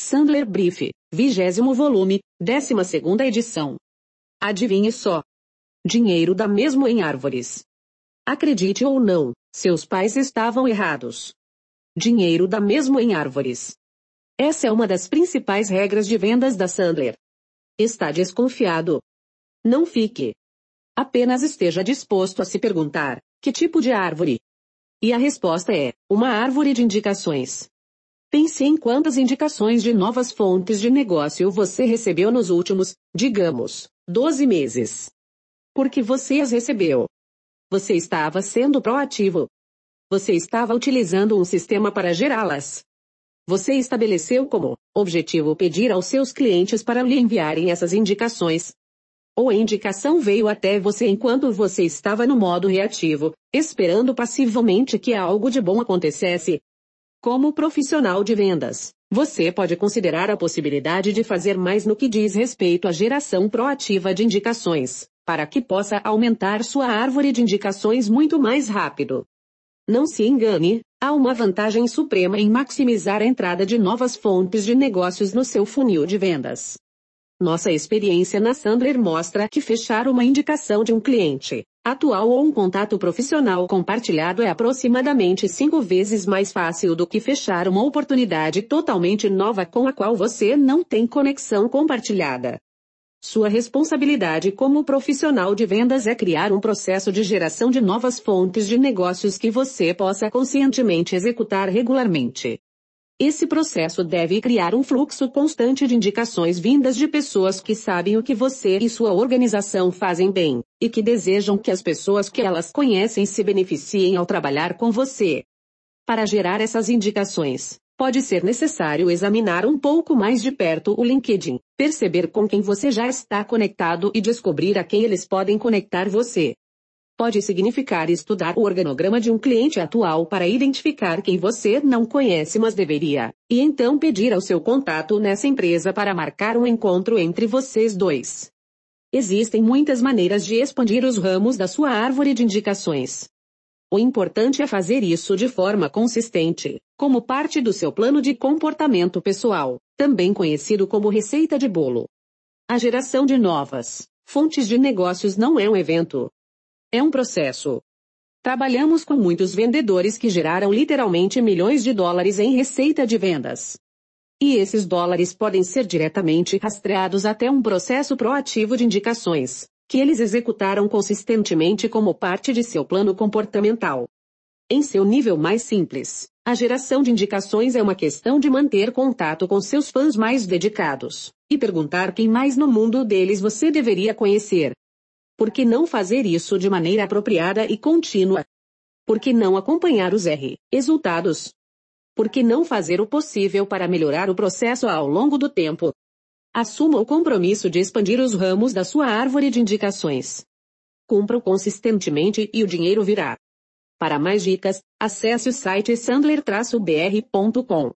Sandler Brief, vigésimo volume, décima segunda edição. Adivinhe só. Dinheiro dá mesmo em árvores. Acredite ou não, seus pais estavam errados. Dinheiro dá mesmo em árvores. Essa é uma das principais regras de vendas da Sandler. Está desconfiado? Não fique. Apenas esteja disposto a se perguntar: que tipo de árvore? E a resposta é: uma árvore de indicações. Pense em quantas indicações de novas fontes de negócio você recebeu nos últimos, digamos, 12 meses. Porque você as recebeu. Você estava sendo proativo. Você estava utilizando um sistema para gerá-las. Você estabeleceu como objetivo pedir aos seus clientes para lhe enviarem essas indicações. Ou a indicação veio até você enquanto você estava no modo reativo, esperando passivamente que algo de bom acontecesse. Como profissional de vendas, você pode considerar a possibilidade de fazer mais no que diz respeito à geração proativa de indicações, para que possa aumentar sua árvore de indicações muito mais rápido. Não se engane, há uma vantagem suprema em maximizar a entrada de novas fontes de negócios no seu funil de vendas. Nossa experiência na Sandler mostra que fechar uma indicação de um cliente atual ou um contato profissional compartilhado é aproximadamente cinco vezes mais fácil do que fechar uma oportunidade totalmente nova com a qual você não tem conexão compartilhada. Sua responsabilidade como profissional de vendas é criar um processo de geração de novas fontes de negócios que você possa conscientemente executar regularmente. Esse processo deve criar um fluxo constante de indicações vindas de pessoas que sabem o que você e sua organização fazem bem, e que desejam que as pessoas que elas conhecem se beneficiem ao trabalhar com você. Para gerar essas indicações, pode ser necessário examinar um pouco mais de perto o LinkedIn, perceber com quem você já está conectado e descobrir a quem eles podem conectar você. Pode significar estudar o organograma de um cliente atual para identificar quem você não conhece mas deveria, e então pedir ao seu contato nessa empresa para marcar um encontro entre vocês dois. Existem muitas maneiras de expandir os ramos da sua árvore de indicações. O importante é fazer isso de forma consistente, como parte do seu plano de comportamento pessoal, também conhecido como receita de bolo. A geração de novas fontes de negócios não é um evento. É um processo. Trabalhamos com muitos vendedores que geraram literalmente milhões de dólares em receita de vendas. E esses dólares podem ser diretamente rastreados até um processo proativo de indicações, que eles executaram consistentemente como parte de seu plano comportamental. Em seu nível mais simples, a geração de indicações é uma questão de manter contato com seus fãs mais dedicados, e perguntar quem mais no mundo deles você deveria conhecer. Por que não fazer isso de maneira apropriada e contínua? Por que não acompanhar os R resultados? Por que não fazer o possível para melhorar o processo ao longo do tempo? Assuma o compromisso de expandir os ramos da sua árvore de indicações. Cumpra-o consistentemente e o dinheiro virá. Para mais dicas, acesse o site sandler-br.com.